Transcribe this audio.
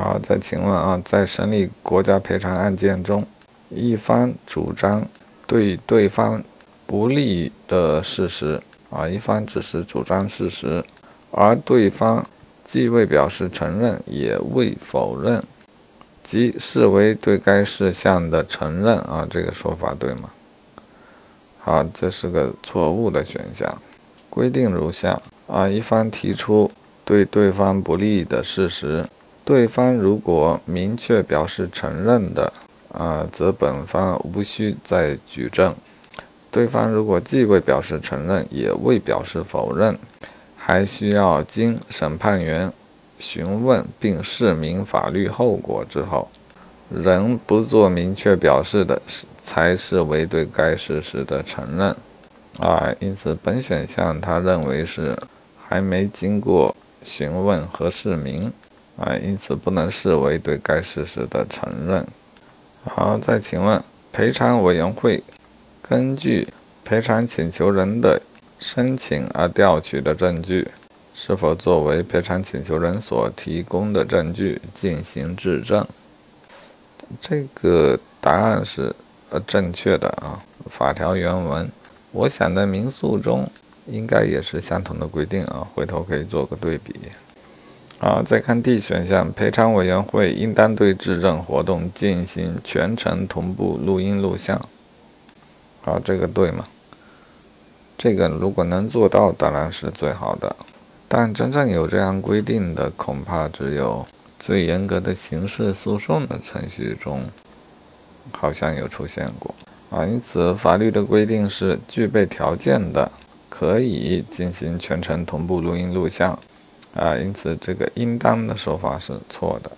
好，再请问啊，在审理国家赔偿案件中，一方主张对对方不利的事实啊，一方只是主张事实，而对方既未表示承认，也未否认，即视为对该事项的承认啊，这个说法对吗？好，这是个错误的选项。规定如下啊，一方提出对对方不利的事实。对方如果明确表示承认的，啊，则本方无需再举证；对方如果既未表示承认，也未表示否认，还需要经审判员询问并释明法律后果之后，仍不做明确表示的，才视为对该事实的承认。啊，因此本选项他认为是还没经过询问和释明。啊，因此不能视为对该事实的承认。好，再请问，赔偿委员会根据赔偿请求人的申请而调取的证据，是否作为赔偿请求人所提供的证据进行质证？这个答案是呃正确的啊。法条原文，我想在民诉中应该也是相同的规定啊，回头可以做个对比。好，再看 D 选项，赔偿委员会应当对质证活动进行全程同步录音录像。好，这个对吗？这个如果能做到，当然是最好的。但真正有这样规定的，恐怕只有最严格的刑事诉讼的程序中，好像有出现过。啊，因此法律的规定是具备条件的，可以进行全程同步录音录像。啊，因此这个应当的说法是错的。